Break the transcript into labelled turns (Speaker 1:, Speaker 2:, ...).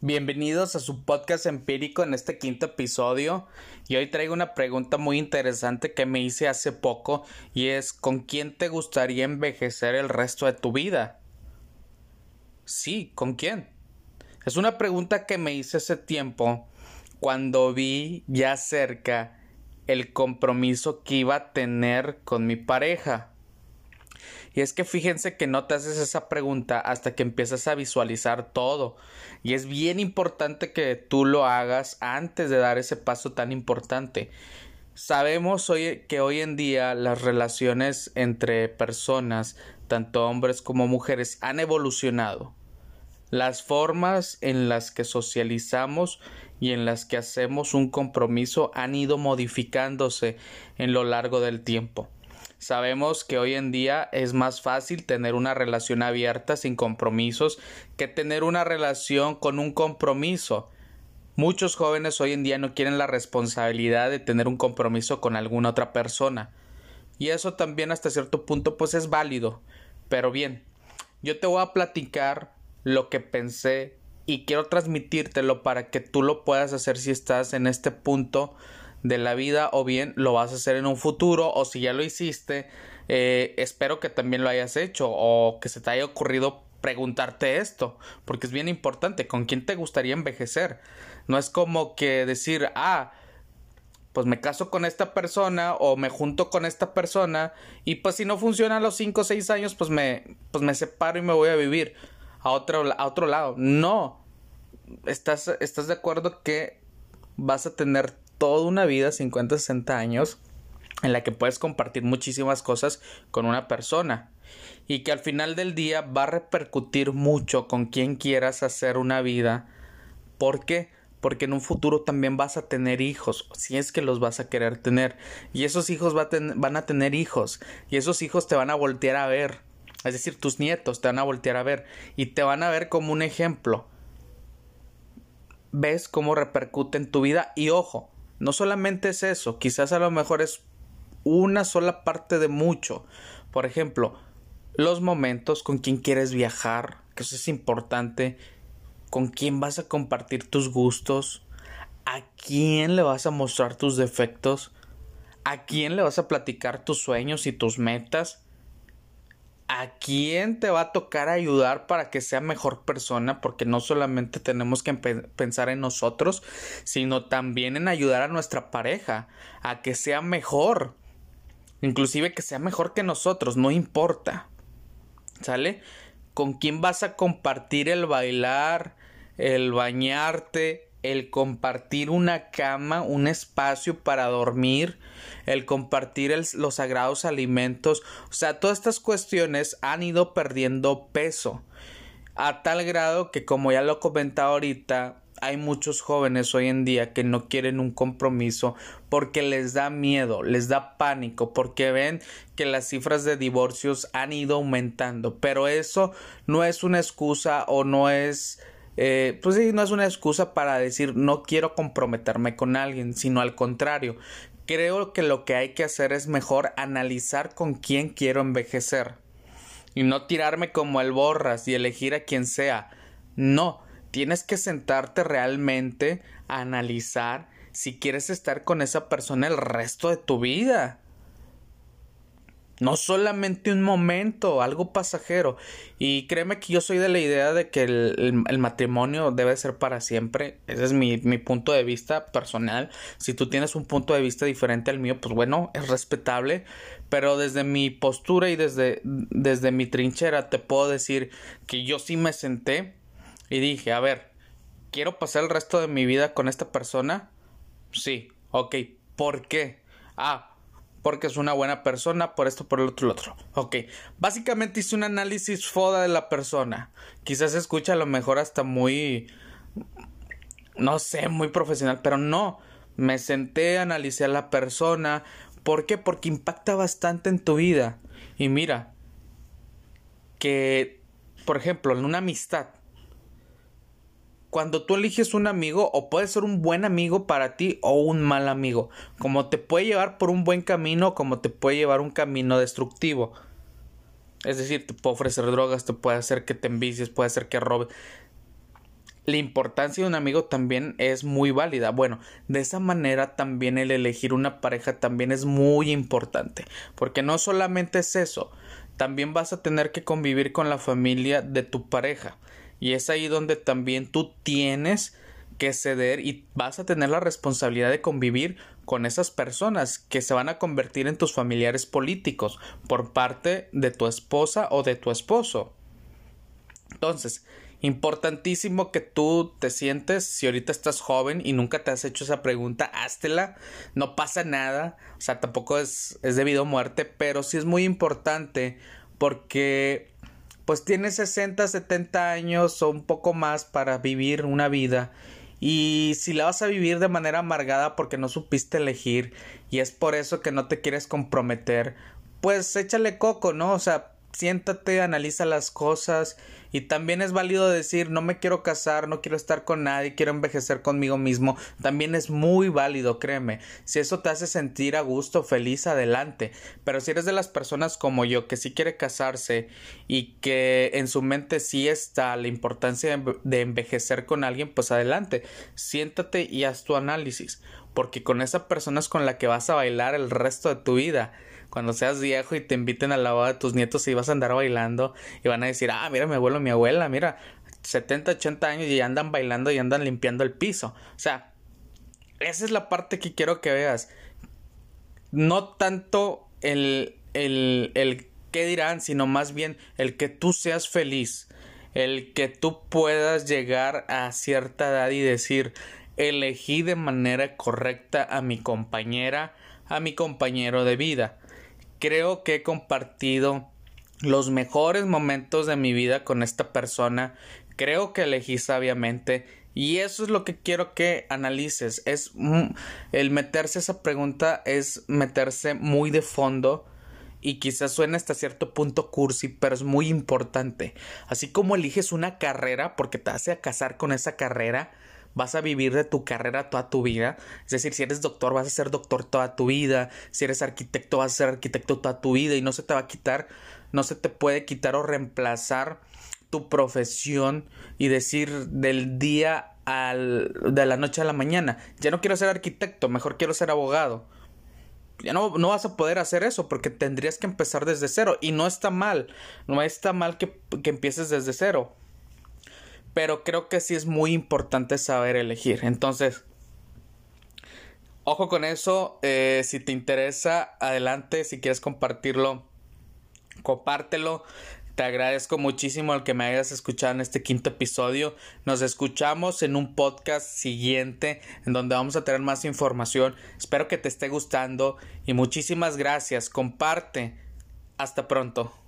Speaker 1: Bienvenidos a su podcast empírico en este quinto episodio y hoy traigo una pregunta muy interesante que me hice hace poco y es ¿con quién te gustaría envejecer el resto de tu vida? Sí, ¿con quién? Es una pregunta que me hice hace tiempo cuando vi ya cerca el compromiso que iba a tener con mi pareja. Y es que fíjense que no te haces esa pregunta hasta que empiezas a visualizar todo. Y es bien importante que tú lo hagas antes de dar ese paso tan importante. Sabemos hoy que hoy en día las relaciones entre personas, tanto hombres como mujeres, han evolucionado. Las formas en las que socializamos y en las que hacemos un compromiso han ido modificándose en lo largo del tiempo. Sabemos que hoy en día es más fácil tener una relación abierta sin compromisos que tener una relación con un compromiso. Muchos jóvenes hoy en día no quieren la responsabilidad de tener un compromiso con alguna otra persona. Y eso también hasta cierto punto pues es válido. Pero bien, yo te voy a platicar lo que pensé y quiero transmitírtelo para que tú lo puedas hacer si estás en este punto de la vida o bien lo vas a hacer en un futuro o si ya lo hiciste eh, espero que también lo hayas hecho o que se te haya ocurrido preguntarte esto porque es bien importante con quién te gustaría envejecer no es como que decir ah pues me caso con esta persona o me junto con esta persona y pues si no funciona a los 5 o 6 años pues me pues me separo y me voy a vivir a otro, a otro lado no estás estás de acuerdo que vas a tener toda una vida, 50, 60 años, en la que puedes compartir muchísimas cosas con una persona y que al final del día va a repercutir mucho con quien quieras hacer una vida. ¿Por qué? Porque en un futuro también vas a tener hijos, si es que los vas a querer tener. Y esos hijos van a tener hijos, y esos hijos te van a voltear a ver. Es decir, tus nietos te van a voltear a ver y te van a ver como un ejemplo. Ves cómo repercute en tu vida y ojo, no solamente es eso, quizás a lo mejor es una sola parte de mucho. Por ejemplo, los momentos con quien quieres viajar, que eso es importante, con quién vas a compartir tus gustos, a quién le vas a mostrar tus defectos, a quién le vas a platicar tus sueños y tus metas, a quién te va a tocar ayudar para que sea mejor persona, porque no solamente tenemos que pensar en nosotros, sino también en ayudar a nuestra pareja a que sea mejor, inclusive que sea mejor que nosotros, no importa. ¿Sale? ¿Con quién vas a compartir el bailar, el bañarte, el compartir una cama, un espacio para dormir, el compartir los sagrados alimentos, o sea, todas estas cuestiones han ido perdiendo peso a tal grado que como ya lo comentado ahorita hay muchos jóvenes hoy en día que no quieren un compromiso porque les da miedo, les da pánico, porque ven que las cifras de divorcios han ido aumentando. Pero eso no es una excusa o no es eh, pues sí, no es una excusa para decir no quiero comprometerme con alguien, sino al contrario, creo que lo que hay que hacer es mejor analizar con quién quiero envejecer y no tirarme como el borras y elegir a quien sea. No, tienes que sentarte realmente a analizar si quieres estar con esa persona el resto de tu vida. No solamente un momento, algo pasajero. Y créeme que yo soy de la idea de que el, matrimonio debe ser para siempre. Ese es mi, mi, punto de vista personal. Si tú tienes un punto de vista diferente al mío, pues bueno, es respetable. Pero desde mi postura y desde, desde mi trinchera te puedo decir que yo sí me senté y dije, a ver, ¿quiero pasar el resto de mi vida con esta persona? Sí, ok. ¿Por qué? Ah, porque es una buena persona, por esto, por el otro, el otro. Ok, básicamente hice un análisis foda de la persona. Quizás se escucha a lo mejor hasta muy, no sé, muy profesional, pero no. Me senté, analicé a la persona. ¿Por qué? Porque impacta bastante en tu vida. Y mira, que, por ejemplo, en una amistad, cuando tú eliges un amigo o puede ser un buen amigo para ti o un mal amigo, como te puede llevar por un buen camino como te puede llevar un camino destructivo. Es decir, te puede ofrecer drogas, te puede hacer que te envicies, puede hacer que robes. La importancia de un amigo también es muy válida. Bueno, de esa manera también el elegir una pareja también es muy importante, porque no solamente es eso, también vas a tener que convivir con la familia de tu pareja. Y es ahí donde también tú tienes que ceder y vas a tener la responsabilidad de convivir con esas personas que se van a convertir en tus familiares políticos por parte de tu esposa o de tu esposo. Entonces, importantísimo que tú te sientes, si ahorita estás joven y nunca te has hecho esa pregunta, háztela, no pasa nada, o sea, tampoco es, es debido a muerte, pero sí es muy importante porque pues tienes 60, 70 años o un poco más para vivir una vida y si la vas a vivir de manera amargada porque no supiste elegir y es por eso que no te quieres comprometer, pues échale coco, ¿no? O sea, siéntate, analiza las cosas y también es válido decir no me quiero casar, no quiero estar con nadie, quiero envejecer conmigo mismo. También es muy válido, créeme. Si eso te hace sentir a gusto, feliz, adelante. Pero si eres de las personas como yo que sí quiere casarse y que en su mente sí está la importancia de envejecer con alguien, pues adelante. Siéntate y haz tu análisis. Porque con esa persona es con la que vas a bailar el resto de tu vida cuando seas viejo y te inviten a la boda de tus nietos y vas a andar bailando y van a decir, ah, mira mi abuelo, mi abuela, mira, 70, 80 años y andan bailando y andan limpiando el piso. O sea, esa es la parte que quiero que veas. No tanto el, el, el qué dirán, sino más bien el que tú seas feliz. El que tú puedas llegar a cierta edad y decir, elegí de manera correcta a mi compañera, a mi compañero de vida creo que he compartido los mejores momentos de mi vida con esta persona. Creo que elegí sabiamente y eso es lo que quiero que analices. Es el meterse esa pregunta es meterse muy de fondo y quizás suene hasta cierto punto cursi, pero es muy importante. Así como eliges una carrera porque te hace a casar con esa carrera, vas a vivir de tu carrera toda tu vida. Es decir, si eres doctor, vas a ser doctor toda tu vida. Si eres arquitecto, vas a ser arquitecto toda tu vida. Y no se te va a quitar, no se te puede quitar o reemplazar tu profesión y decir del día al, de la noche a la mañana, ya no quiero ser arquitecto, mejor quiero ser abogado. Ya no, no vas a poder hacer eso porque tendrías que empezar desde cero. Y no está mal, no está mal que, que empieces desde cero pero creo que sí es muy importante saber elegir. Entonces, ojo con eso. Eh, si te interesa, adelante. Si quieres compartirlo, compártelo. Te agradezco muchísimo el que me hayas escuchado en este quinto episodio. Nos escuchamos en un podcast siguiente en donde vamos a tener más información. Espero que te esté gustando y muchísimas gracias. Comparte. Hasta pronto.